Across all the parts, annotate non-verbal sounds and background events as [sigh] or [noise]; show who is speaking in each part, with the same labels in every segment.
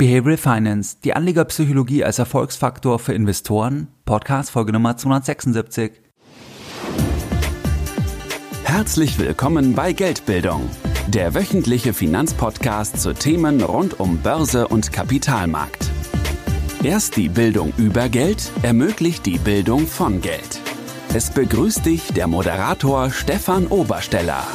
Speaker 1: Behavioral Finance, die Anlegerpsychologie als Erfolgsfaktor für Investoren, Podcast Folge Nummer 276.
Speaker 2: Herzlich willkommen bei Geldbildung, der wöchentliche Finanzpodcast zu Themen rund um Börse und Kapitalmarkt. Erst die Bildung über Geld ermöglicht die Bildung von Geld. Es begrüßt dich der Moderator Stefan Obersteller.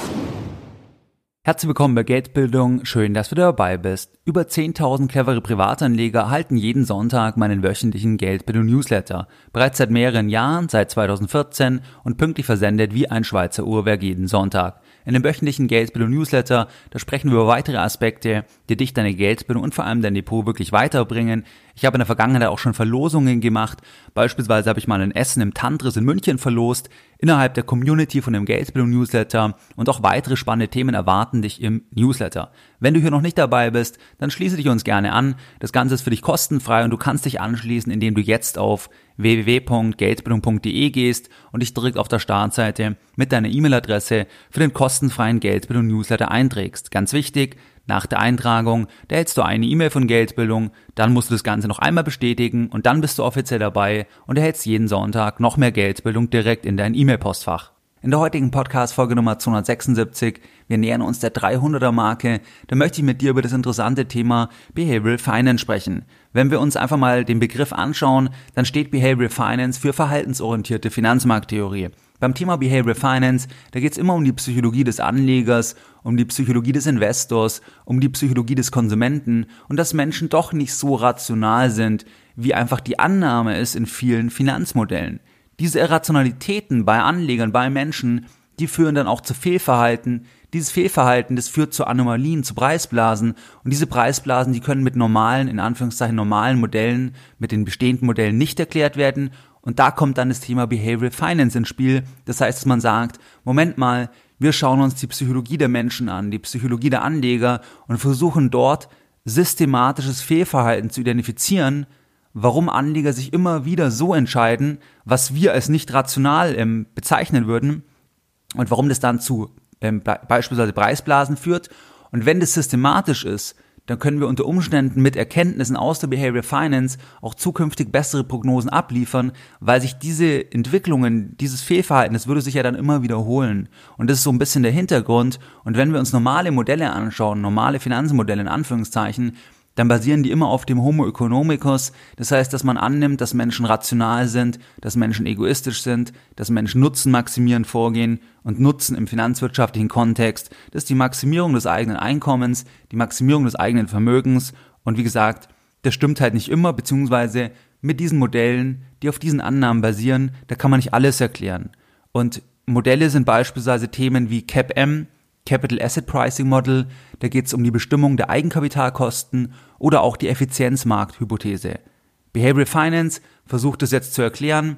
Speaker 1: Herzlich willkommen bei Geldbildung. Schön, dass du dabei bist. Über 10.000 clevere Privatanleger erhalten jeden Sonntag meinen wöchentlichen Geldbildung-Newsletter. Bereits seit mehreren Jahren, seit 2014 und pünktlich versendet wie ein Schweizer Uhrwerk jeden Sonntag. In dem wöchentlichen Geldbildung Newsletter, da sprechen wir über weitere Aspekte, die dich deine Geldbildung und vor allem dein Depot wirklich weiterbringen. Ich habe in der Vergangenheit auch schon Verlosungen gemacht. Beispielsweise habe ich mal ein Essen im Tantris in München verlost, innerhalb der Community von dem Geldbildung Newsletter und auch weitere spannende Themen erwarten dich im Newsletter. Wenn du hier noch nicht dabei bist, dann schließe dich uns gerne an. Das Ganze ist für dich kostenfrei und du kannst dich anschließen, indem du jetzt auf www.geldbildung.de gehst und dich direkt auf der Startseite mit deiner E-Mail-Adresse für den kostenfreien Geldbildung Newsletter einträgst. Ganz wichtig, nach der Eintragung, da hältst du eine E-Mail von Geldbildung, dann musst du das Ganze noch einmal bestätigen und dann bist du offiziell dabei und erhältst jeden Sonntag noch mehr Geldbildung direkt in dein E-Mail-Postfach. In der heutigen Podcast-Folge Nummer 276, wir nähern uns der 300er Marke, da möchte ich mit dir über das interessante Thema Behavioral Finance sprechen. Wenn wir uns einfach mal den Begriff anschauen, dann steht Behavioral Finance für verhaltensorientierte Finanzmarkttheorie. Beim Thema Behavioral Finance, da geht es immer um die Psychologie des Anlegers, um die Psychologie des Investors, um die Psychologie des Konsumenten und dass Menschen doch nicht so rational sind, wie einfach die Annahme ist in vielen Finanzmodellen. Diese Irrationalitäten bei Anlegern, bei Menschen, die führen dann auch zu Fehlverhalten. Dieses Fehlverhalten, das führt zu Anomalien, zu Preisblasen. Und diese Preisblasen, die können mit normalen, in Anführungszeichen normalen Modellen, mit den bestehenden Modellen nicht erklärt werden. Und da kommt dann das Thema Behavioral Finance ins Spiel. Das heißt, dass man sagt, Moment mal, wir schauen uns die Psychologie der Menschen an, die Psychologie der Anleger und versuchen dort systematisches Fehlverhalten zu identifizieren, warum Anleger sich immer wieder so entscheiden, was wir als nicht rational ähm, bezeichnen würden und warum das dann zu ähm, beispielsweise Preisblasen führt. Und wenn das systematisch ist, dann können wir unter Umständen mit Erkenntnissen aus der Behavioral Finance auch zukünftig bessere Prognosen abliefern, weil sich diese Entwicklungen, dieses Fehlverhalten, das würde sich ja dann immer wiederholen. Und das ist so ein bisschen der Hintergrund. Und wenn wir uns normale Modelle anschauen, normale Finanzmodelle in Anführungszeichen, dann basieren die immer auf dem Homo economicus. Das heißt, dass man annimmt, dass Menschen rational sind, dass Menschen egoistisch sind, dass Menschen Nutzen maximieren vorgehen und Nutzen im finanzwirtschaftlichen Kontext. Das ist die Maximierung des eigenen Einkommens, die Maximierung des eigenen Vermögens. Und wie gesagt, das stimmt halt nicht immer, beziehungsweise mit diesen Modellen, die auf diesen Annahmen basieren, da kann man nicht alles erklären. Und Modelle sind beispielsweise Themen wie CAP-M, Capital Asset Pricing Model, da geht es um die Bestimmung der Eigenkapitalkosten oder auch die Effizienzmarkthypothese. Behavioral Finance versucht es jetzt zu erklären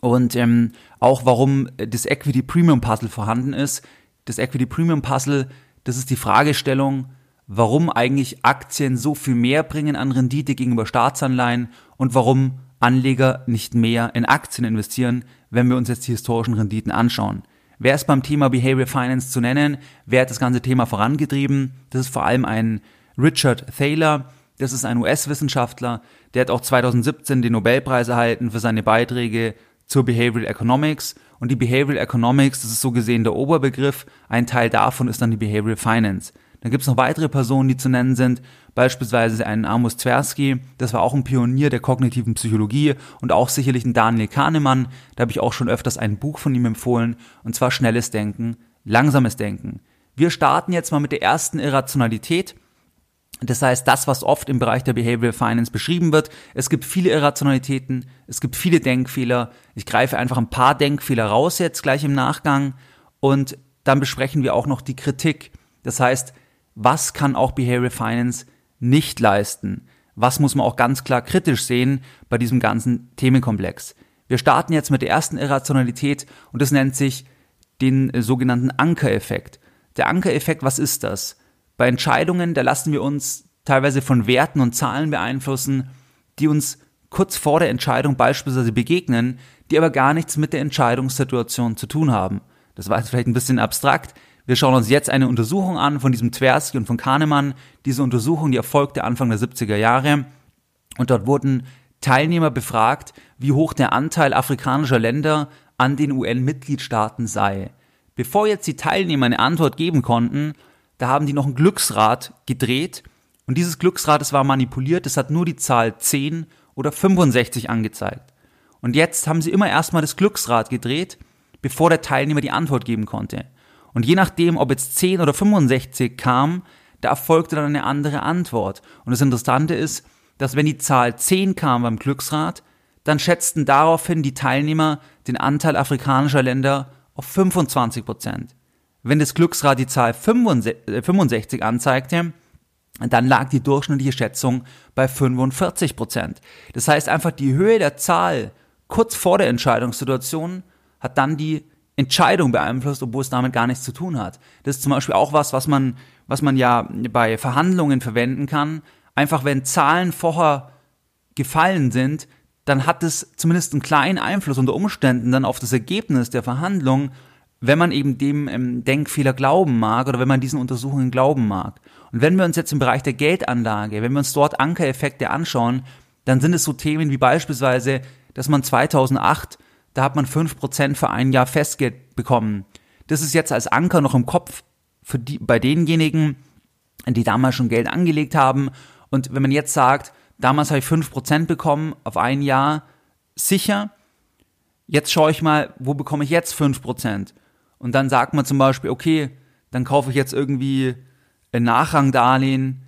Speaker 1: und ähm, auch warum das Equity Premium Puzzle vorhanden ist. Das Equity Premium Puzzle, das ist die Fragestellung, warum eigentlich Aktien so viel mehr bringen an Rendite gegenüber Staatsanleihen und warum Anleger nicht mehr in Aktien investieren, wenn wir uns jetzt die historischen Renditen anschauen. Wer ist beim Thema Behavioral Finance zu nennen? Wer hat das ganze Thema vorangetrieben? Das ist vor allem ein Richard Thaler. Das ist ein US-Wissenschaftler. Der hat auch 2017 den Nobelpreis erhalten für seine Beiträge zur Behavioral Economics. Und die Behavioral Economics, das ist so gesehen der Oberbegriff. Ein Teil davon ist dann die Behavioral Finance. Dann gibt es noch weitere Personen, die zu nennen sind, beispielsweise einen Amos Tversky, das war auch ein Pionier der kognitiven Psychologie und auch sicherlich ein Daniel Kahnemann, da habe ich auch schon öfters ein Buch von ihm empfohlen, und zwar Schnelles Denken, Langsames Denken. Wir starten jetzt mal mit der ersten Irrationalität, das heißt, das, was oft im Bereich der Behavioral Finance beschrieben wird, es gibt viele Irrationalitäten, es gibt viele Denkfehler. Ich greife einfach ein paar Denkfehler raus jetzt gleich im Nachgang und dann besprechen wir auch noch die Kritik. Das heißt, was kann auch Behavioral Finance nicht leisten? Was muss man auch ganz klar kritisch sehen bei diesem ganzen Themenkomplex? Wir starten jetzt mit der ersten Irrationalität und das nennt sich den sogenannten Ankereffekt. Der Ankereffekt, was ist das? Bei Entscheidungen, da lassen wir uns teilweise von Werten und Zahlen beeinflussen, die uns kurz vor der Entscheidung beispielsweise begegnen, die aber gar nichts mit der Entscheidungssituation zu tun haben. Das war jetzt vielleicht ein bisschen abstrakt, Wir schauen uns jetzt eine Untersuchung an von diesem Tversky und von Kahnemann. Diese Untersuchung, die erfolgte Anfang der 70er Jahre. Und dort wurden Teilnehmer befragt, wie hoch der Anteil afrikanischer Länder an den UN-Mitgliedstaaten sei. Bevor jetzt die Teilnehmer eine Antwort geben konnten, da haben die noch ein Glücksrad gedreht und dieses Glücksrad, das war manipuliert, das hat nur die Zahl 10 oder 65 angezeigt. Und jetzt haben sie immer erstmal das Glücksrad gedreht, bevor der Teilnehmer die Antwort geben konnte. Und je nachdem, ob jetzt 10 oder 65 kam, da erfolgte dann eine andere Antwort. Und das Interessante ist, dass wenn die Zahl 10 kam beim Glücksrad, dann schätzten daraufhin die Teilnehmer den Anteil afrikanischer Länder auf 25 Prozent. Wenn das Glücksrad die Zahl 65 anzeigte, dann lag die durchschnittliche Schätzung bei 45 Prozent. Das heißt einfach die Höhe der Zahl kurz vor der Entscheidungssituation hat dann die Entscheidung beeinflusst, obwohl es damit gar nichts zu tun hat. Das ist zum Beispiel auch was, was man, was man ja bei Verhandlungen verwenden kann. Einfach wenn Zahlen vorher gefallen sind, dann hat es zumindest einen kleinen Einfluss unter Umständen dann auf das Ergebnis der Verhandlung, wenn man eben dem ähm, Denkfehler glauben mag oder wenn man diesen Untersuchungen glauben mag. Und wenn wir uns jetzt im Bereich der Geldanlage, wenn wir uns dort Ankereffekte anschauen, dann sind es so Themen wie beispielsweise, dass man 2008, da hat man 5% für ein Jahr Festgeld bekommen. Das ist jetzt als Anker noch im Kopf für die, bei denjenigen, die damals schon Geld angelegt haben. Und wenn man jetzt sagt, damals habe ich 5% bekommen auf ein Jahr, sicher, jetzt schaue ich mal, wo bekomme ich jetzt 5%? Und dann sagt man zum Beispiel, okay, dann kaufe ich jetzt irgendwie ein Nachrangdarlehen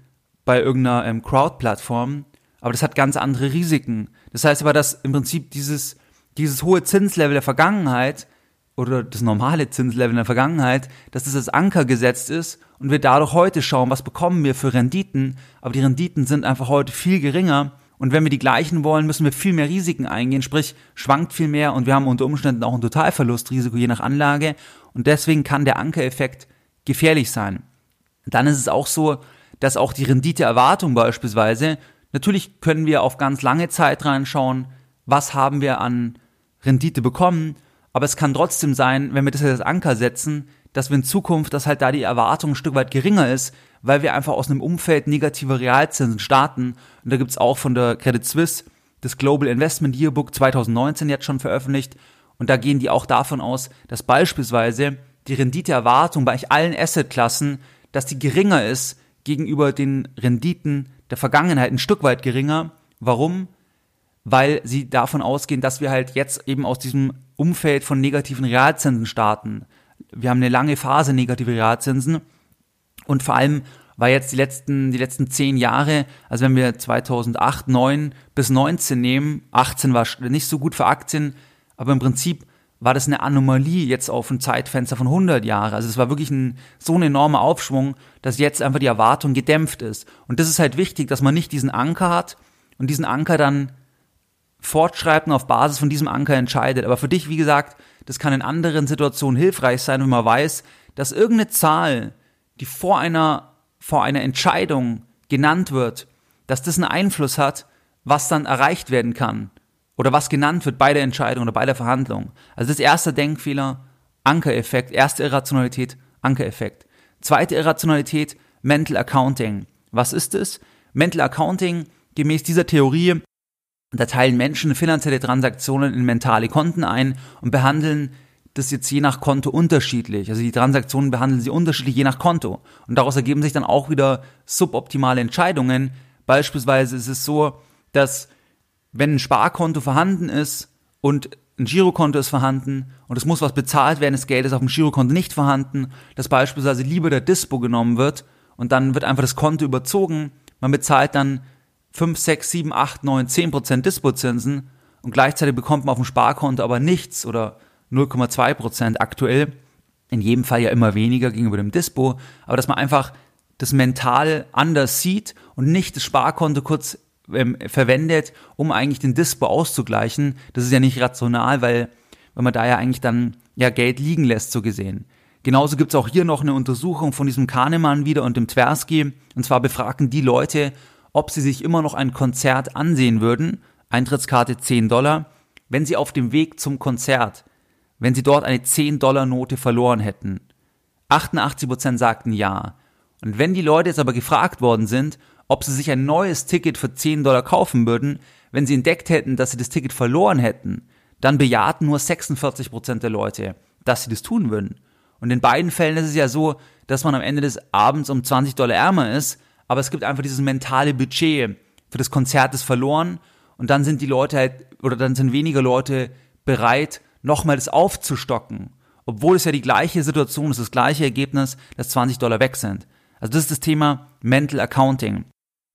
Speaker 1: bei irgendeiner ähm, Crowd-Plattform, aber das hat ganz andere Risiken. Das heißt aber, dass im Prinzip dieses, dieses hohe Zinslevel der Vergangenheit oder das normale Zinslevel in der Vergangenheit, dass das als Anker gesetzt ist und wir dadurch heute schauen, was bekommen wir für Renditen, aber die Renditen sind einfach heute viel geringer. Und wenn wir die gleichen wollen, müssen wir viel mehr Risiken eingehen, sprich schwankt viel mehr und wir haben unter Umständen auch ein Totalverlustrisiko je nach Anlage. Und deswegen kann der Ankereffekt gefährlich sein. Dann ist es auch so, dass auch die Renditeerwartung beispielsweise, natürlich können wir auf ganz lange Zeit reinschauen, was haben wir an Rendite bekommen, aber es kann trotzdem sein, wenn wir das als Anker setzen, dass wir in Zukunft, dass halt da die Erwartung ein Stück weit geringer ist, weil wir einfach aus einem Umfeld negativer Realzinsen starten. Und da gibt's auch von der Credit Suisse das Global Investment Yearbook 2019 jetzt schon veröffentlicht. Und da gehen die auch davon aus, dass beispielsweise die Renditeerwartung bei allen Assetklassen, dass die geringer ist gegenüber den Renditen der Vergangenheit, ein Stück weit geringer. Warum? Weil sie davon ausgehen, dass wir halt jetzt eben aus diesem Umfeld von negativen Realzinsen starten wir haben eine lange Phase negative Realzinsen und vor allem war jetzt die letzten, die letzten zehn Jahre, also wenn wir 2008, 9 bis 19 nehmen, 18 war nicht so gut für Aktien, aber im Prinzip war das eine Anomalie jetzt auf ein Zeitfenster von 100 Jahren. Also es war wirklich ein, so ein enormer Aufschwung, dass jetzt einfach die Erwartung gedämpft ist. Und das ist halt wichtig, dass man nicht diesen Anker hat und diesen Anker dann fortschreibt und auf Basis von diesem Anker entscheidet. Aber für dich, wie gesagt, das kann in anderen Situationen hilfreich sein, wenn man weiß, dass irgendeine Zahl, die vor einer, vor einer Entscheidung genannt wird, dass das einen Einfluss hat, was dann erreicht werden kann. Oder was genannt wird bei der Entscheidung oder bei der Verhandlung. Also das erste Denkfehler, Ankereffekt, erste Irrationalität, Ankereffekt. Zweite Irrationalität, Mental Accounting. Was ist es? Mental Accounting, gemäß dieser Theorie, da teilen Menschen finanzielle Transaktionen in mentale Konten ein und behandeln das jetzt je nach Konto unterschiedlich. Also die Transaktionen behandeln sie unterschiedlich je nach Konto. Und daraus ergeben sich dann auch wieder suboptimale Entscheidungen. Beispielsweise ist es so, dass wenn ein Sparkonto vorhanden ist und ein Girokonto ist vorhanden und es muss was bezahlt werden, das Geld ist auf dem Girokonto nicht vorhanden, dass beispielsweise lieber der Dispo genommen wird und dann wird einfach das Konto überzogen. Man bezahlt dann 5, 6, 7, 8, 9, 10 Prozent Dispozinsen und gleichzeitig bekommt man auf dem Sparkonto aber nichts oder 0,2 Prozent aktuell. In jedem Fall ja immer weniger gegenüber dem Dispo, aber dass man einfach das mental anders sieht und nicht das Sparkonto kurz ähm, verwendet, um eigentlich den Dispo auszugleichen. Das ist ja nicht rational, weil, weil man da ja eigentlich dann ja Geld liegen lässt, so gesehen. Genauso gibt es auch hier noch eine Untersuchung von diesem Kahnemann wieder und dem Tversky. Und zwar befragen die Leute, ob sie sich immer noch ein Konzert ansehen würden, Eintrittskarte 10 Dollar, wenn sie auf dem Weg zum Konzert, wenn sie dort eine 10 Dollar Note verloren hätten. 88% sagten ja. Und wenn die Leute jetzt aber gefragt worden sind, ob sie sich ein neues Ticket für 10 Dollar kaufen würden, wenn sie entdeckt hätten, dass sie das Ticket verloren hätten, dann bejahten nur 46% der Leute, dass sie das tun würden. Und in beiden Fällen ist es ja so, dass man am Ende des Abends um 20 Dollar ärmer ist, aber es gibt einfach dieses mentale Budget für das Konzert ist verloren und dann sind die Leute halt, oder dann sind weniger Leute bereit, nochmal das aufzustocken. Obwohl es ja die gleiche Situation ist, das gleiche Ergebnis, dass 20 Dollar weg sind. Also das ist das Thema Mental Accounting.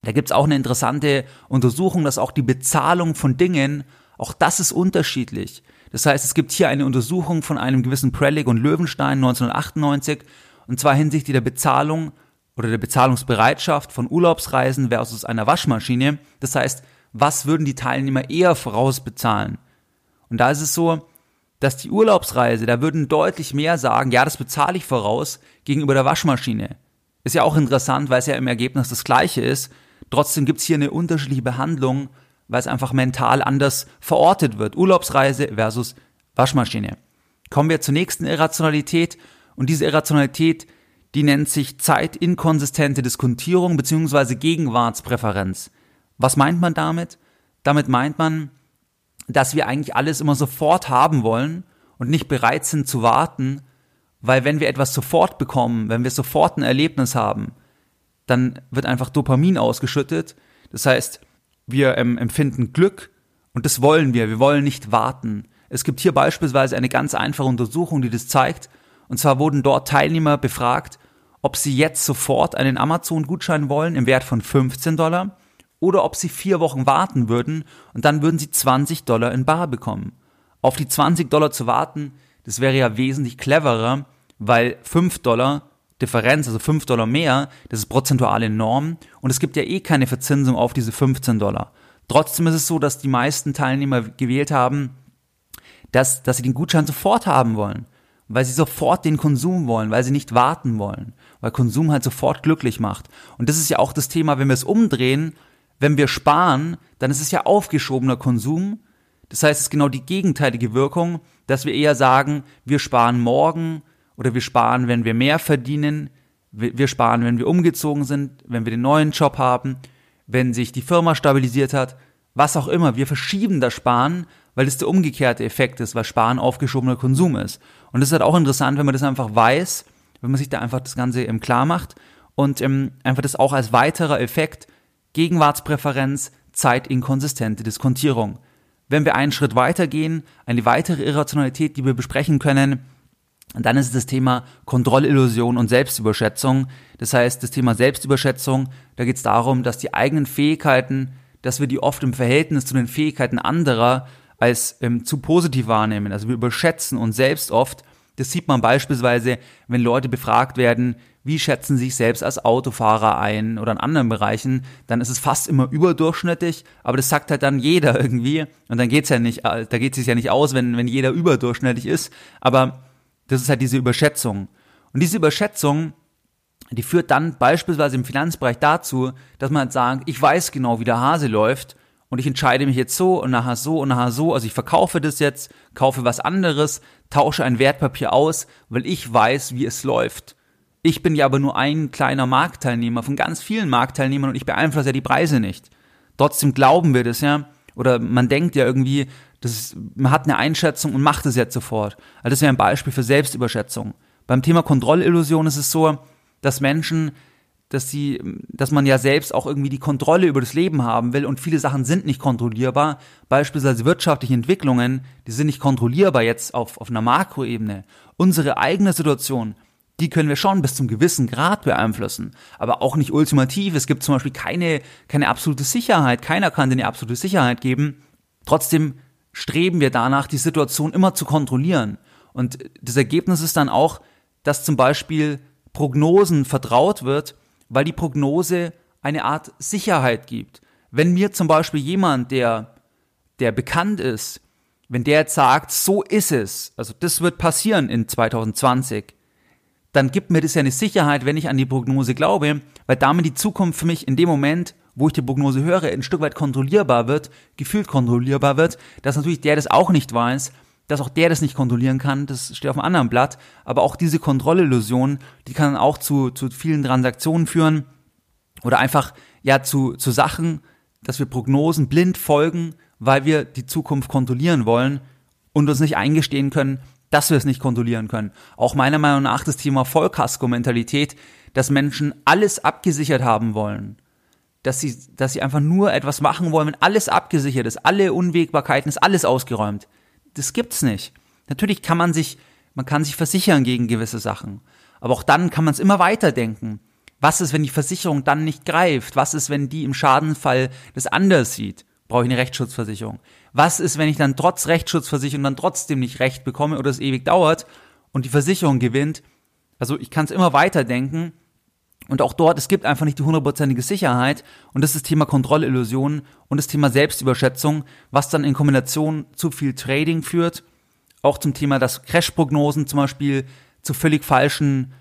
Speaker 1: Da gibt's auch eine interessante Untersuchung, dass auch die Bezahlung von Dingen, auch das ist unterschiedlich. Das heißt, es gibt hier eine Untersuchung von einem gewissen Prellig und Löwenstein 1998, und zwar hinsichtlich der Bezahlung oder der Bezahlungsbereitschaft von Urlaubsreisen versus einer Waschmaschine. Das heißt, was würden die Teilnehmer eher vorausbezahlen? Und da ist es so, dass die Urlaubsreise, da würden deutlich mehr sagen, ja, das bezahle ich voraus gegenüber der Waschmaschine. Ist ja auch interessant, weil es ja im Ergebnis das gleiche ist. Trotzdem gibt's hier eine unterschiedliche Behandlung, weil es einfach mental anders verortet wird. Urlaubsreise versus Waschmaschine. Kommen wir zur nächsten Irrationalität. Und diese Irrationalität, die nennt sich zeitinkonsistente Diskontierung bzw. Gegenwartspräferenz. Was meint man damit? Damit meint man, dass wir eigentlich alles immer sofort haben wollen und nicht bereit sind zu warten, weil wenn wir etwas sofort bekommen, wenn wir sofort ein Erlebnis haben, dann wird einfach Dopamin ausgeschüttet. Das heißt, wir empfinden Glück und das wollen wir. Wir wollen nicht warten. Es gibt hier beispielsweise eine ganz einfache Untersuchung, die das zeigt. Und zwar wurden dort Teilnehmer befragt, ob sie jetzt sofort einen Amazon-Gutschein wollen im Wert von 15 Dollar oder ob sie vier Wochen warten würden und dann würden sie 20 Dollar in Bar bekommen. Auf die 20 Dollar zu warten, das wäre ja wesentlich cleverer, weil 5 Dollar Differenz, also 5 Dollar mehr, das ist prozentual enorm und es gibt ja eh keine Verzinsung auf diese 15 Dollar. Trotzdem ist es so, dass die meisten Teilnehmer gewählt haben, dass, dass sie den Gutschein sofort haben wollen, weil sie sofort den Konsum wollen, weil sie nicht warten wollen, weil Konsum halt sofort glücklich macht. Und das ist ja auch das Thema, wenn wir es umdrehen, wenn wir sparen, dann ist es ja aufgeschobener Konsum. Das heißt, es ist genau die gegenteilige Wirkung, dass wir eher sagen, wir sparen morgen oder wir sparen, wenn wir mehr verdienen, wir sparen, wenn wir umgezogen sind, wenn wir den neuen Job haben, wenn sich die Firma stabilisiert hat, was auch immer. Wir verschieben das Sparen, weil es der umgekehrte Effekt ist, weil Sparen aufgeschobener Konsum ist. Und das ist halt auch interessant, wenn man das einfach weiß, wenn man sich da einfach das Ganze im klar macht und ähm, einfach das auch als weiterer Effekt Gegenwartspräferenz, zeitinkonsistente Diskontierung. Wenn wir einen Schritt weitergehen, eine weitere Irrationalität, die wir besprechen können, dann ist das Thema Kontrollillusion und Selbstüberschätzung. Das heißt, das Thema Selbstüberschätzung, da geht es darum, dass die eigenen Fähigkeiten, dass wir die oft im Verhältnis zu den Fähigkeiten anderer als ähm, zu positiv wahrnehmen. Also wir überschätzen uns selbst oft. Das sieht man beispielsweise, wenn Leute befragt werden, wie schätzen sie sich selbst als Autofahrer ein oder in anderen Bereichen, dann ist es fast immer überdurchschnittlich, aber das sagt halt dann jeder irgendwie und dann geht's ja nicht, da geht es ja nicht aus, wenn, wenn jeder überdurchschnittlich ist, aber das ist halt diese Überschätzung. Und diese Überschätzung, die führt dann beispielsweise im Finanzbereich dazu, dass man halt sagt, ich weiß genau, wie der Hase läuft und ich entscheide mich jetzt so und nachher so und nachher so, also ich verkaufe das jetzt, kaufe was anderes, tausche ein Wertpapier aus, weil ich weiß, wie es läuft. Ich bin ja aber nur ein kleiner Marktteilnehmer von ganz vielen Marktteilnehmern und ich beeinflusse ja die Preise nicht. Trotzdem glauben wir das ja, oder man denkt ja irgendwie, das ist, man hat eine Einschätzung und macht es jetzt sofort. Also das wäre ein Beispiel für Selbstüberschätzung. Beim Thema Kontrollillusion ist es so, dass Menschen, dass sie, dass man ja selbst auch irgendwie die Kontrolle über das Leben haben will und viele Sachen sind nicht kontrollierbar. Beispielsweise wirtschaftliche Entwicklungen, die sind nicht kontrollierbar jetzt auf, auf einer Makroebene. Unsere eigene Situation, die können wir schon bis zum gewissen Grad beeinflussen, aber auch nicht ultimativ. Es gibt zum Beispiel keine, keine absolute Sicherheit. Keiner kann dir eine absolute Sicherheit geben. Trotzdem streben wir danach, die Situation immer zu kontrollieren. Und das Ergebnis ist dann auch, dass zum Beispiel Prognosen vertraut wird, weil die Prognose eine Art Sicherheit gibt. Wenn mir zum Beispiel jemand, der, der bekannt ist, wenn der jetzt sagt, so ist es, also das wird passieren in 2020, dann gibt mir das ja eine Sicherheit, wenn ich an die Prognose glaube, weil damit die Zukunft für mich in dem Moment, wo ich die Prognose höre, ein Stück weit kontrollierbar wird, gefühlt kontrollierbar wird, dass natürlich der das auch nicht weiß, dass auch der das nicht kontrollieren kann, das steht auf einem anderen Blatt, aber auch diese Kontrollillusion, die kann auch zu, zu vielen Transaktionen führen oder einfach ja zu, zu Sachen, dass wir Prognosen blind folgen, weil wir die Zukunft kontrollieren wollen und uns nicht eingestehen können, dass wir es nicht kontrollieren können. Auch meiner Meinung nach das Thema Vollkasko-Mentalität, dass Menschen alles abgesichert haben wollen. Dass sie, dass sie einfach nur etwas machen wollen, wenn alles abgesichert ist, alle Unwägbarkeiten ist alles ausgeräumt. Das gibt's nicht. Natürlich kann man sich, man kann sich versichern gegen gewisse Sachen. Aber auch dann kann man es immer weiterdenken. Was ist, wenn die Versicherung dann nicht greift? Was ist, wenn die im Schadenfall das anders sieht? Brauche ich eine Rechtsschutzversicherung? Was ist, wenn ich dann trotz Rechtsschutzversicherung dann trotzdem nicht Recht bekomme oder es ewig dauert und die Versicherung gewinnt? Also ich kann es immer weiterdenken und auch dort, es gibt einfach nicht die hundertprozentige Sicherheit. Und das ist das Thema Kontrollillusion und das Thema Selbstüberschätzung, was dann in Kombination zu viel Trading führt, auch zum Thema, dass Crashprognosen zum Beispiel zu völlig falschen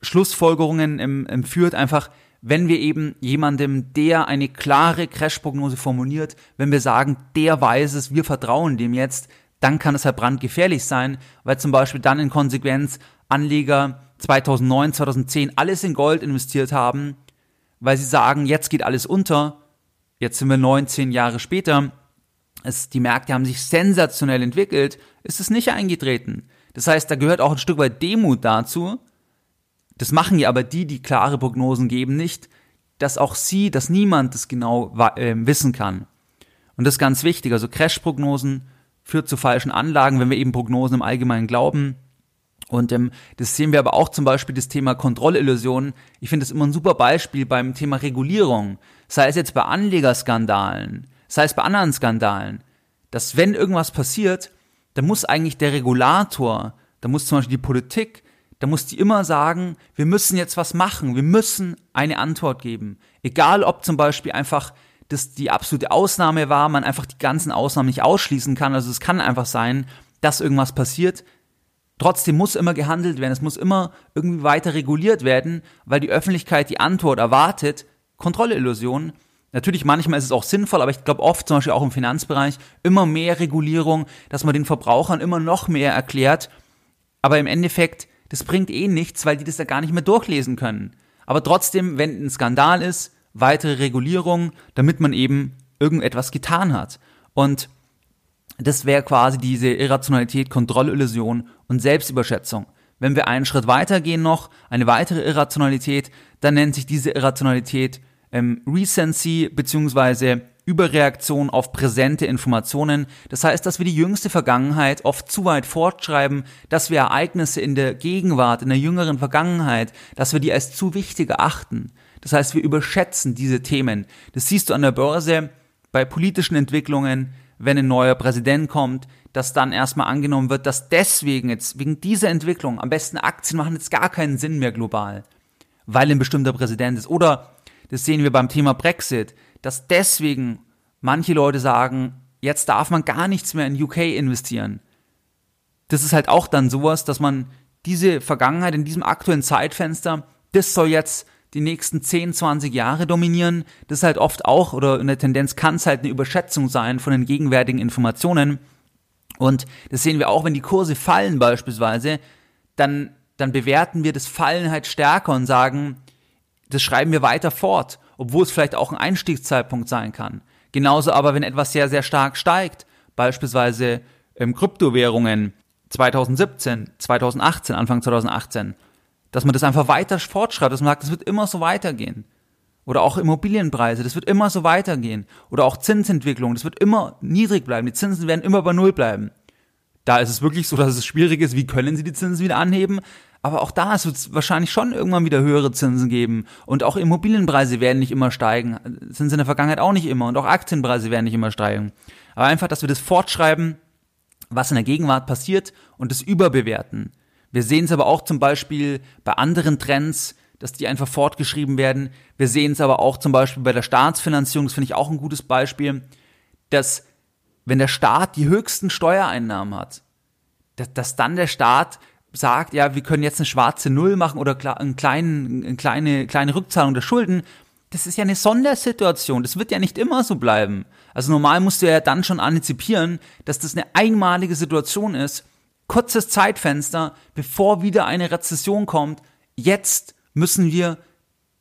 Speaker 1: Schlussfolgerungen ähm, ähm, führt, einfach wenn wir eben jemandem, der eine klare Crashprognose formuliert, wenn wir sagen, der weiß es, wir vertrauen dem jetzt, dann kann es halt brandgefährlich sein, weil zum Beispiel dann in Konsequenz Anleger 2009, 2010 alles in Gold investiert haben, weil sie sagen, jetzt geht alles unter. Jetzt sind wir 19 Jahre später. Es, die Märkte haben sich sensationell entwickelt. Ist es nicht eingetreten. Das heißt, da gehört auch ein Stück weit Demut dazu. Das machen ja aber die, die klare Prognosen geben, nicht, dass auch sie, dass niemand das genau äh, wissen kann. Und das ist ganz wichtig. Also Crash-Prognosen führt zu falschen Anlagen, wenn wir eben Prognosen im Allgemeinen glauben. Und ähm, das sehen wir aber auch zum Beispiel das Thema Kontrollillusionen. Ich finde das immer ein super Beispiel beim Thema Regulierung. Sei es jetzt bei Anlegerskandalen, sei es bei anderen Skandalen, dass wenn irgendwas passiert, dann muss eigentlich der Regulator, da muss zum Beispiel die Politik, da muss die immer sagen, wir müssen jetzt was machen, wir müssen eine Antwort geben. Egal ob zum Beispiel einfach das die absolute Ausnahme war, man einfach die ganzen Ausnahmen nicht ausschließen kann. Also es kann einfach sein, dass irgendwas passiert, Trotzdem muss immer gehandelt werden, es muss immer irgendwie weiter reguliert werden, weil die Öffentlichkeit die Antwort erwartet. Kontrollillusion. Natürlich, manchmal ist es auch sinnvoll, aber ich glaube oft, zum Beispiel auch im Finanzbereich, immer mehr Regulierung, dass man den Verbrauchern immer noch mehr erklärt. Aber im Endeffekt, das bringt eh nichts, weil die das ja gar nicht mehr durchlesen können. Aber trotzdem, wenn ein Skandal ist, weitere Regulierung, damit man eben irgendetwas getan hat. Und das wäre quasi diese Irrationalität, Kontrollillusion und Selbstüberschätzung. Wenn wir einen Schritt weiter gehen noch, eine weitere Irrationalität, dann nennt sich diese Irrationalität ähm, Recency bzw. Überreaktion auf präsente Informationen. Das heißt, dass wir die jüngste Vergangenheit oft zu weit fortschreiben, dass wir Ereignisse in der Gegenwart, in der jüngeren Vergangenheit, dass wir die als zu wichtig erachten. Das heißt, wir überschätzen diese Themen. Das siehst du an der Börse bei politischen Entwicklungen, wenn ein neuer Präsident kommt, dass dann erstmal angenommen wird, dass deswegen jetzt, wegen dieser Entwicklung, am besten Aktien machen jetzt gar keinen Sinn mehr global, weil ein bestimmter Präsident ist. Oder, das sehen wir beim Thema Brexit, dass deswegen manche Leute sagen, jetzt darf man gar nichts mehr in UK investieren. Das ist halt auch dann sowas, dass man diese Vergangenheit in diesem aktuellen Zeitfenster, das soll jetzt die nächsten 10, 20 Jahre dominieren. Das ist halt oft auch, oder in der Tendenz kann es halt eine Überschätzung sein von den gegenwärtigen Informationen. Und das sehen wir auch, wenn die Kurse fallen beispielsweise, dann, dann bewerten wir das Fallen halt stärker und sagen, das schreiben wir weiter fort, obwohl es vielleicht auch ein Einstiegszeitpunkt sein kann. Genauso aber, wenn etwas sehr, sehr stark steigt, beispielsweise ähm, Kryptowährungen 2017, 2018, Anfang 2018, dass man das einfach weiter fortschreibt, dass man sagt, das wird immer so weitergehen. Oder auch Immobilienpreise, das wird immer so weitergehen. Oder auch Zinsentwicklung, das wird immer niedrig bleiben. Die Zinsen werden immer bei Null bleiben. Da ist es wirklich so, [laughs] dass es schwierig ist, wie können sie die Zinsen wieder anheben? Aber auch da wird es wahrscheinlich schon irgendwann wieder höhere Zinsen geben. Und auch Immobilienpreise werden nicht immer steigen. Sind sie in der Vergangenheit auch nicht immer. Und auch Aktienpreise werden nicht immer steigen. Aber einfach, dass wir das fortschreiben, was in der Gegenwart passiert und das überbewerten. Wir sehen es aber auch zum Beispiel bei anderen Trends, dass die einfach fortgeschrieben werden. Wir sehen es aber auch zum Beispiel bei der Staatsfinanzierung, das finde ich auch ein gutes Beispiel, dass wenn der Staat die höchsten Steuereinnahmen hat, dass, dass dann der Staat sagt, ja, wir können jetzt eine schwarze Null machen oder einen kleinen, eine kleine, kleine Rückzahlung der Schulden, das ist ja eine Sondersituation. Das wird ja nicht immer so bleiben. Also normal musst du ja dann schon antizipieren, dass das eine einmalige Situation ist. Kurzes Zeitfenster, bevor wieder eine Rezession kommt. Jetzt müssen wir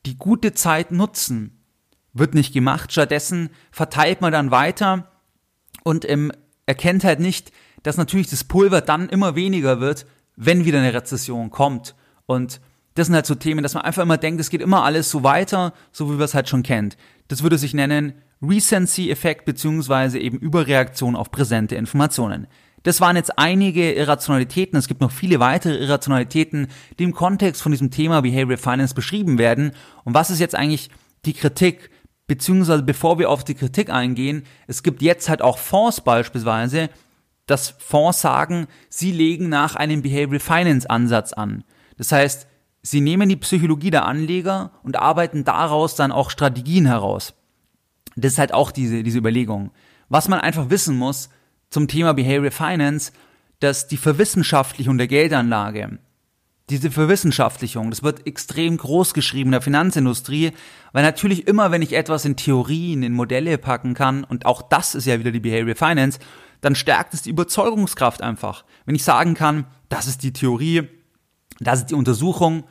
Speaker 1: die gute Zeit nutzen. Wird nicht gemacht. Stattdessen verteilt man dann weiter und ähm, erkennt halt nicht, dass natürlich das Pulver dann immer weniger wird, wenn wieder eine Rezession kommt. Und das sind halt so Themen, dass man einfach immer denkt, es geht immer alles so weiter, so wie man es halt schon kennt. Das würde sich nennen Recency-Effekt beziehungsweise eben Überreaktion auf präsente Informationen. Das waren jetzt einige Irrationalitäten. Es gibt noch viele weitere Irrationalitäten, die im Kontext von diesem Thema Behavioral Finance beschrieben werden. Und was ist jetzt eigentlich die Kritik? Beziehungsweise bevor wir auf die Kritik eingehen, es gibt jetzt halt auch Fonds beispielsweise, dass Fonds sagen, sie legen nach einem Behavioral Finance Ansatz an. Das heißt, sie nehmen die Psychologie der Anleger und arbeiten daraus dann auch Strategien heraus. Das ist halt auch diese, diese Überlegung. Was man einfach wissen muss zum Thema Behavioral Finance, dass die Verwissenschaftlichung der Geldanlage, diese Verwissenschaftlichung, das wird extrem groß geschrieben in der Finanzindustrie, weil natürlich immer, wenn ich etwas in Theorien, in Modelle packen kann, und auch das ist ja wieder die Behavioral Finance, dann stärkt es die Überzeugungskraft einfach. Wenn ich sagen kann, das ist die Theorie, das ist die Untersuchung,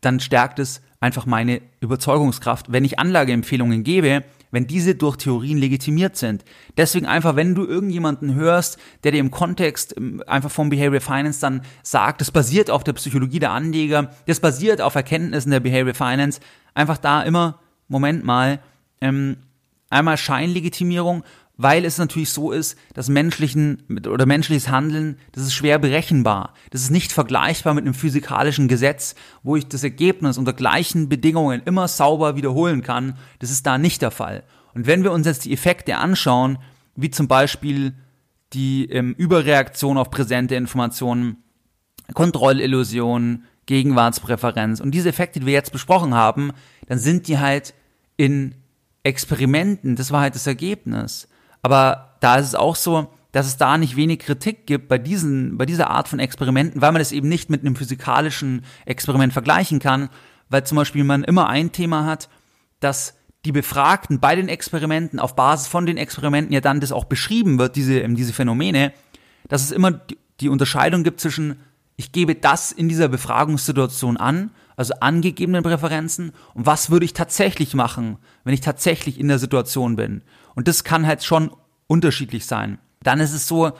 Speaker 1: dann stärkt es einfach meine Überzeugungskraft, wenn ich Anlageempfehlungen gebe, wenn diese durch Theorien legitimiert sind. Deswegen einfach, wenn du irgendjemanden hörst, der dir im Kontext ähm, einfach vom Behavioral Finance dann sagt, das basiert auf der Psychologie der Anleger, das basiert auf Erkenntnissen der Behavioral Finance, einfach da immer, Moment mal, ähm, einmal Scheinlegitimierung weil es natürlich so ist, dass menschlichen oder menschliches Handeln, das ist schwer berechenbar. Das ist nicht vergleichbar mit einem physikalischen Gesetz, wo ich das Ergebnis unter gleichen Bedingungen immer sauber wiederholen kann. Das ist da nicht der Fall. Und wenn wir uns jetzt die Effekte anschauen, wie zum Beispiel die ähm, Überreaktion auf präsente Informationen, Kontrollillusion, Gegenwartspräferenz und diese Effekte, die wir jetzt besprochen haben, dann sind die halt in Experimenten, das war halt das Ergebnis. Aber da ist es auch so, dass es da nicht wenig Kritik gibt bei diesen, bei dieser Art von Experimenten, weil man das eben nicht mit einem physikalischen Experiment vergleichen kann, weil zum Beispiel man immer ein Thema hat, dass die Befragten bei den Experimenten auf Basis von den Experimenten ja dann das auch beschrieben wird, diese, diese Phänomene, dass es immer die Unterscheidung gibt zwischen, ich gebe das in dieser Befragungssituation an, also angegebenen Präferenzen, und was würde ich tatsächlich machen, wenn ich tatsächlich in der Situation bin. Und das kann halt schon unterschiedlich sein. Dann ist es so,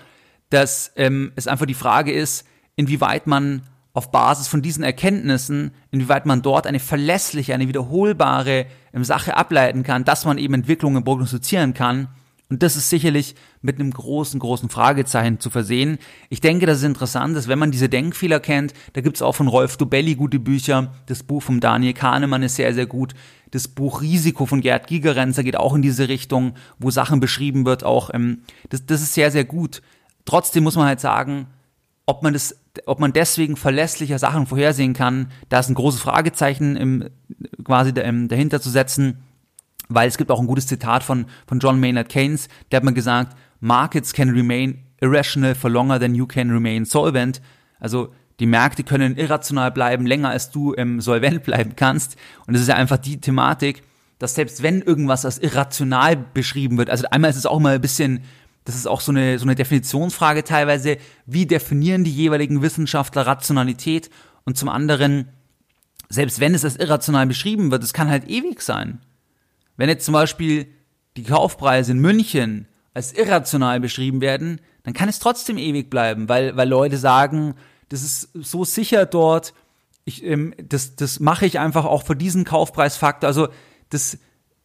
Speaker 1: dass ähm, es einfach die Frage ist, inwieweit man auf Basis von diesen Erkenntnissen, inwieweit man dort eine verlässliche, eine wiederholbare ähm, Sache ableiten kann, dass man eben Entwicklungen prognostizieren kann. Und das ist sicherlich mit einem großen, großen Fragezeichen zu versehen. Ich denke, das ist interessant, dass wenn man diese Denkfehler kennt, da gibt es auch von Rolf Dobelli gute Bücher. Das Buch von Daniel Kahnemann ist sehr, sehr gut. Das Buch Risiko von Gerd Gigerenzer geht auch in diese Richtung, wo Sachen beschrieben wird, auch, ähm, das, das ist sehr, sehr gut. Trotzdem muss man halt sagen, ob man das, ob man deswegen verlässlicher Sachen vorhersehen kann, da ist ein großes Fragezeichen im, quasi dahinter zu setzen, weil es gibt auch ein gutes Zitat von, von John Maynard Keynes, der hat mal gesagt, Markets can remain irrational for longer than you can remain solvent. Also die Märkte können irrational bleiben, länger als du ähm, solvent [laughs] bleiben kannst. Und das ist ja einfach die Thematik, dass selbst wenn irgendwas als irrational beschrieben wird, also einmal ist es auch mal ein bisschen, das ist auch so eine, so eine Definitionsfrage teilweise, wie definieren die jeweiligen Wissenschaftler Rationalität? Und zum anderen, selbst wenn es als irrational beschrieben wird, es kann halt ewig sein. Wenn jetzt zum Beispiel die Kaufpreise in München als irrational beschrieben werden, dann kann es trotzdem ewig bleiben, weil, weil Leute sagen, das ist so sicher dort. Ich, ähm, das das mache ich einfach auch für diesen Kaufpreisfaktor. Also das,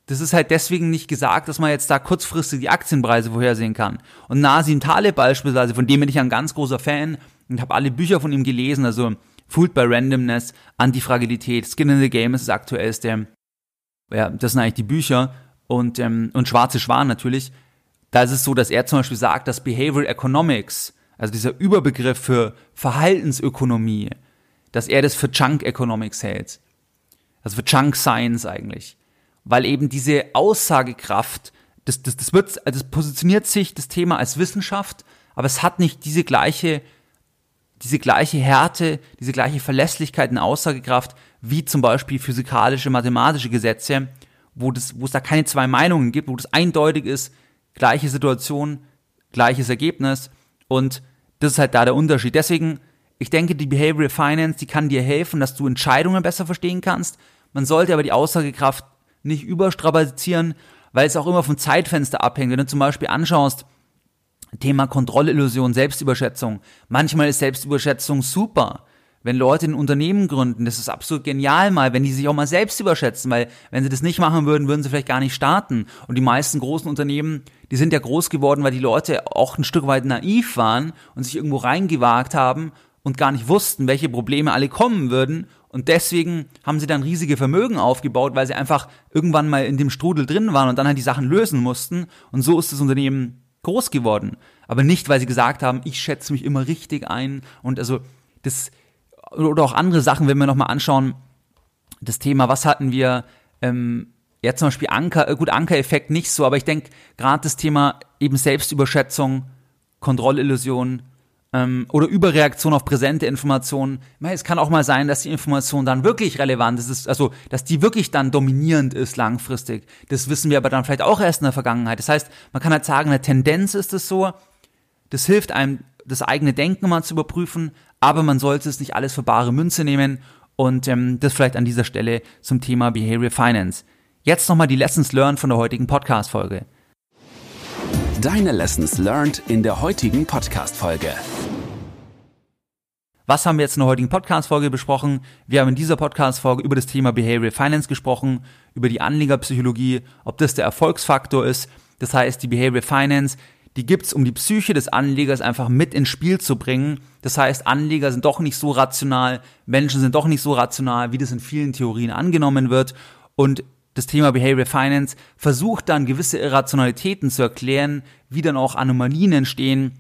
Speaker 1: das ist halt deswegen nicht gesagt, dass man jetzt da kurzfristig die Aktienpreise vorhersehen kann. Und Nasim Taleb beispielsweise, von dem bin ich ein ganz großer Fan und habe alle Bücher von ihm gelesen, also Food by Randomness, Antifragilität, Skin in the Game ist das aktuellste. Ja, das sind eigentlich die Bücher und, ähm, und Schwarze Schwan natürlich. Da ist es so, dass er zum Beispiel sagt, dass Behavioral Economics also dieser Überbegriff für Verhaltensökonomie, dass er das für Junk Economics hält. Also für Junk Science eigentlich. Weil eben diese Aussagekraft, das, das, das, wird, also das positioniert sich das Thema als Wissenschaft, aber es hat nicht diese gleiche, diese gleiche Härte, diese gleiche Verlässlichkeit und Aussagekraft wie zum Beispiel physikalische, mathematische Gesetze. wo, das, wo es da keine zwei Meinungen gibt, wo das eindeutig ist, gleiche Situation, gleiches Ergebnis und das ist halt da der Unterschied. Deswegen, ich denke, die Behavioral Finance, die kann dir helfen, dass du Entscheidungen besser verstehen kannst. Man sollte aber die Aussagekraft nicht überstrapazieren, weil es auch immer vom Zeitfenster abhängt. Wenn du zum Beispiel anschaust, Thema Kontrollillusion, Selbstüberschätzung. Manchmal ist Selbstüberschätzung super. Wenn Leute ein Unternehmen gründen, das ist absolut genial mal, wenn die sich auch mal selbst überschätzen, weil wenn sie das nicht machen würden, würden sie vielleicht gar nicht starten. Und die meisten großen Unternehmen, die sind ja groß geworden, weil die Leute auch ein Stück weit naiv waren und sich irgendwo reingewagt haben und gar nicht wussten, welche Probleme alle kommen würden. Und deswegen haben sie dann riesige Vermögen aufgebaut, weil sie einfach irgendwann mal in dem Strudel drin waren und dann halt die Sachen lösen mussten. Und so ist das Unternehmen groß geworden. Aber nicht, weil sie gesagt haben, ich schätze mich immer richtig ein. Und also das, oder auch andere Sachen, wenn wir nochmal anschauen, das Thema, was hatten wir, ähm, ja zum Beispiel Anker, äh, gut, Anker-Effekt nicht so, aber ich denke, gerade das Thema eben Selbstüberschätzung, Kontrollillusion, ähm, oder Überreaktion auf präsente Informationen. Es kann auch mal sein, dass die Information dann wirklich relevant ist, also dass die wirklich dann dominierend ist langfristig. Das wissen wir aber dann vielleicht auch erst in der Vergangenheit. Das heißt, man kann halt sagen, eine Tendenz ist es so. Das hilft einem, das eigene Denken mal zu überprüfen, aber man sollte es nicht alles für bare Münze nehmen und ähm, das vielleicht an dieser Stelle zum Thema Behavioral Finance. Jetzt nochmal die Lessons learned von der heutigen Podcast-Folge.
Speaker 2: Deine Lessons learned in der heutigen Podcast-Folge.
Speaker 1: Was haben wir jetzt in der heutigen Podcast-Folge besprochen? Wir haben in dieser Podcast-Folge über das Thema Behavioral Finance gesprochen, über die Anlegerpsychologie, ob das der Erfolgsfaktor ist. Das heißt, die Behavioral Finance, die gibt's, um die Psyche des Anlegers einfach mit ins Spiel zu bringen. Das heißt, Anleger sind doch nicht so rational, Menschen sind doch nicht so rational, wie das in vielen Theorien angenommen wird. Und das Thema Behavioral Finance versucht dann gewisse Irrationalitäten zu erklären, wie dann auch Anomalien entstehen,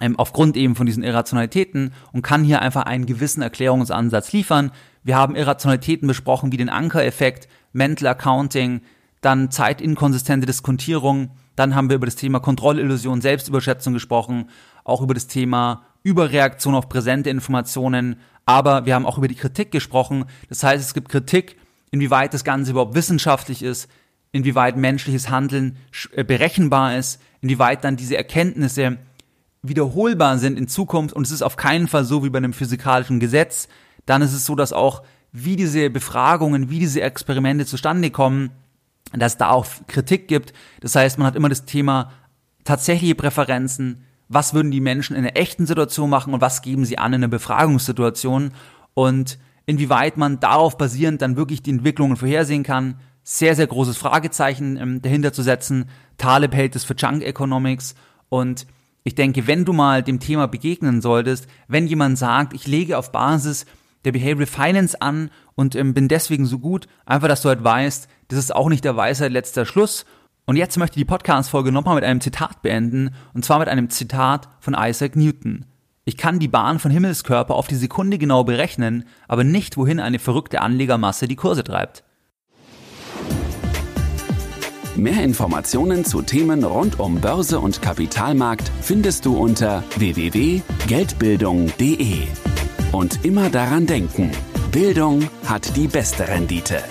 Speaker 1: ähm, aufgrund eben von diesen Irrationalitäten und kann hier einfach einen gewissen Erklärungsansatz liefern. Wir haben Irrationalitäten besprochen wie den Ankereffekt, Mental Accounting, dann zeitinkonsistente Diskontierung, dann haben wir über das Thema Kontrollillusion, Selbstüberschätzung gesprochen, auch über das Thema Überreaktion auf präsente Informationen, aber wir haben auch über die Kritik gesprochen. Das heißt, es gibt Kritik, inwieweit das Ganze überhaupt wissenschaftlich ist, inwieweit menschliches Handeln äh, berechenbar ist, inwieweit dann diese Erkenntnisse wiederholbar sind in Zukunft. Und es ist auf keinen Fall so wie bei einem physikalischen Gesetz, dann ist es so, dass auch wie diese Befragungen, wie diese Experimente zustande kommen, dass da auch Kritik gibt. Das heißt, man hat immer das Thema tatsächliche Präferenzen, was würden die Menschen in einer echten Situation machen und was geben sie an in einer Befragungssituation und inwieweit man darauf basierend dann wirklich die Entwicklungen vorhersehen kann. Sehr, sehr großes Fragezeichen ähm, dahinter zu setzen. Taleb hält es für Junk Economics und ich denke, wenn du mal dem Thema begegnen solltest, wenn jemand sagt, ich lege auf Basis der Behavioral Finance an und ähm, bin deswegen so gut, einfach, dass du halt weißt, das ist auch nicht der Weisheit letzter Schluss. Und jetzt möchte ich die Podcast-Folge nochmal mit einem Zitat beenden, und zwar mit einem Zitat von Isaac Newton. Ich kann die Bahn von Himmelskörper auf die Sekunde genau berechnen, aber nicht, wohin eine verrückte Anlegermasse die Kurse treibt.
Speaker 2: Mehr Informationen zu Themen rund um Börse und Kapitalmarkt findest du unter www.geldbildung.de. Und immer daran denken, Bildung hat die beste Rendite.